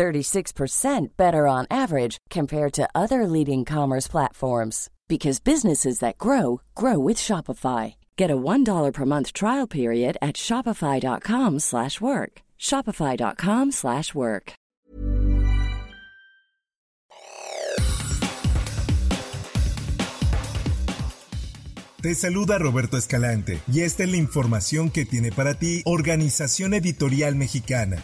36% better on average compared to other leading commerce platforms because businesses that grow grow with Shopify. Get a $1 per month trial period at shopify.com/work. shopify.com/work. Te saluda Roberto Escalante y esta es la información que tiene para ti Organización Editorial Mexicana.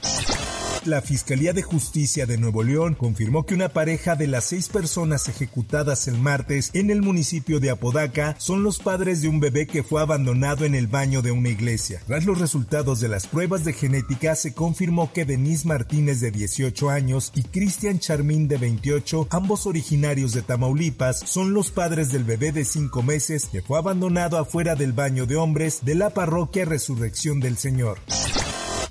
La Fiscalía de Justicia de Nuevo León confirmó que una pareja de las seis personas ejecutadas el martes en el municipio de Apodaca son los padres de un bebé que fue abandonado en el baño de una iglesia. Tras los resultados de las pruebas de genética, se confirmó que Denise Martínez de 18 años y Cristian Charmín de 28, ambos originarios de Tamaulipas, son los padres del bebé de 5 meses que fue abandonado afuera del baño de hombres de la parroquia Resurrección del Señor.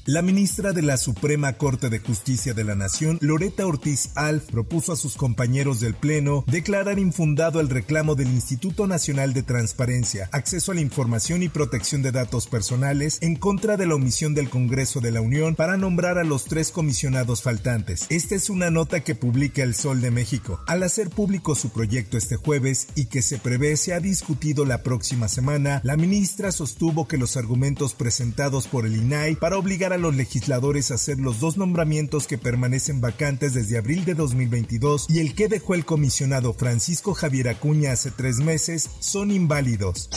La ministra de la Suprema Corte de Justicia de la Nación, Loreta Ortiz Alf, propuso a sus compañeros del Pleno declarar infundado el reclamo del Instituto Nacional de Transparencia, Acceso a la Información y Protección de Datos Personales en contra de la omisión del Congreso de la Unión para nombrar a los tres comisionados faltantes. Esta es una nota que publica El Sol de México. Al hacer público su proyecto este jueves y que se prevé se ha discutido la próxima semana, la ministra sostuvo que los argumentos presentados por el INAI para obligar a a los legisladores hacer los dos nombramientos que permanecen vacantes desde abril de 2022 y el que dejó el comisionado Francisco Javier Acuña hace tres meses son inválidos.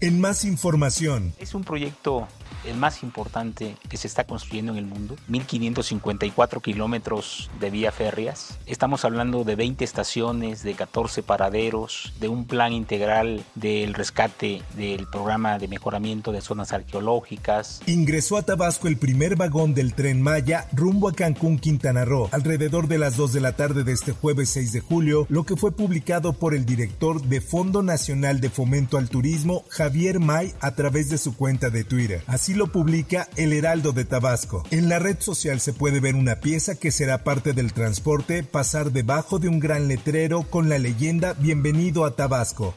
En más información. Es un proyecto el más importante que se está construyendo en el mundo, 1554 kilómetros de vía férreas. Estamos hablando de 20 estaciones, de 14 paraderos, de un plan integral del rescate del programa de mejoramiento de zonas arqueológicas. Ingresó a Tabasco el primer vagón del tren Maya rumbo a Cancún, Quintana Roo, alrededor de las 2 de la tarde de este jueves 6 de julio, lo que fue publicado por el director de Fondo Nacional de Fomento al Turismo, Javier May, a través de su cuenta de Twitter. Así lo publica El Heraldo de Tabasco. En la red social se puede ver una pieza que será parte del transporte pasar debajo de un gran letrero con la leyenda Bienvenido a Tabasco.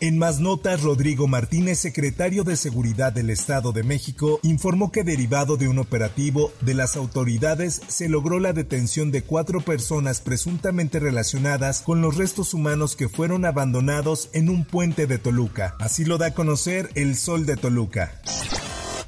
En más notas, Rodrigo Martínez, secretario de Seguridad del Estado de México, informó que derivado de un operativo de las autoridades se logró la detención de cuatro personas presuntamente relacionadas con los restos humanos que fueron abandonados en un puente de Toluca. Así lo da a conocer el Sol de Toluca.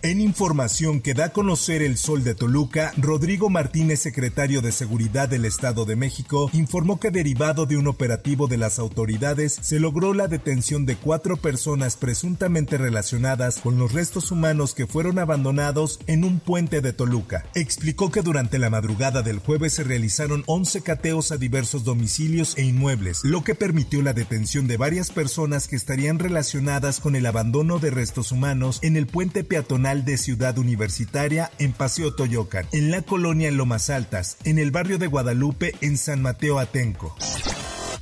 En información que da a conocer el Sol de Toluca, Rodrigo Martínez, secretario de Seguridad del Estado de México, informó que derivado de un operativo de las autoridades se logró la detención de cuatro personas presuntamente relacionadas con los restos humanos que fueron abandonados en un puente de Toluca. Explicó que durante la madrugada del jueves se realizaron 11 cateos a diversos domicilios e inmuebles, lo que permitió la detención de varias personas que estarían relacionadas con el abandono de restos humanos en el puente peatonal de Ciudad Universitaria en Paseo Toyocan, en la colonia Lomas Altas, en el barrio de Guadalupe en San Mateo Atenco.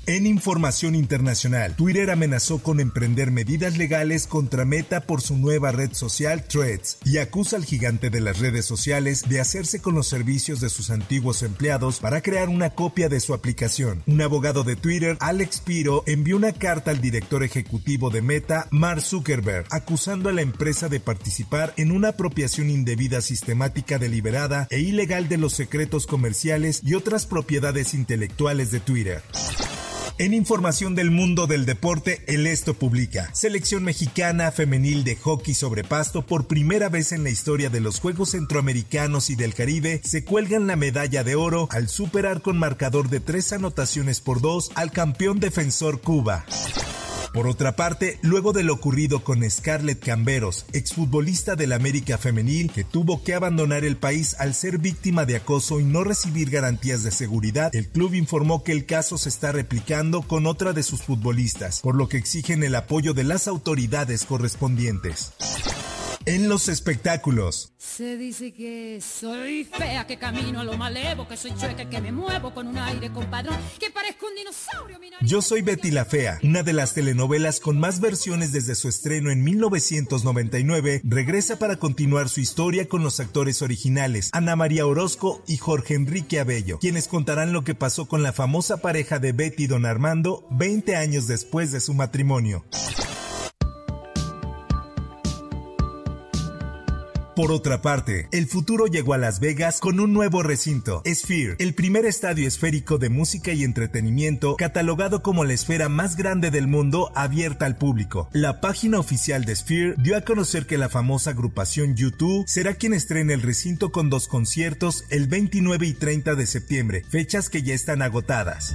En información internacional, Twitter amenazó con emprender medidas legales contra Meta por su nueva red social Threads y acusa al gigante de las redes sociales de hacerse con los servicios de sus antiguos empleados para crear una copia de su aplicación. Un abogado de Twitter, Alex Piro, envió una carta al director ejecutivo de Meta, Mark Zuckerberg, acusando a la empresa de participar en una apropiación indebida sistemática deliberada e ilegal de los secretos comerciales y otras propiedades intelectuales de Twitter. En información del mundo del deporte, el Esto publica. Selección mexicana femenil de hockey sobre pasto por primera vez en la historia de los Juegos Centroamericanos y del Caribe se cuelgan la medalla de oro al superar con marcador de tres anotaciones por dos al campeón defensor Cuba. Por otra parte, luego de lo ocurrido con Scarlett Camberos, exfutbolista del América Femenil, que tuvo que abandonar el país al ser víctima de acoso y no recibir garantías de seguridad, el club informó que el caso se está replicando con otra de sus futbolistas, por lo que exigen el apoyo de las autoridades correspondientes en los espectáculos. Se dice que soy fea, que camino a lo malevo, que soy chueca, que me muevo con un aire compadrón, que parezco un dinosaurio Yo soy Betty la Fea, una de las telenovelas con más versiones desde su estreno en 1999, regresa para continuar su historia con los actores originales, Ana María Orozco y Jorge Enrique Abello, quienes contarán lo que pasó con la famosa pareja de Betty y Don Armando 20 años después de su matrimonio. Por otra parte, el futuro llegó a Las Vegas con un nuevo recinto, Sphere, el primer estadio esférico de música y entretenimiento catalogado como la esfera más grande del mundo abierta al público. La página oficial de Sphere dio a conocer que la famosa agrupación YouTube será quien estrene el recinto con dos conciertos el 29 y 30 de septiembre, fechas que ya están agotadas.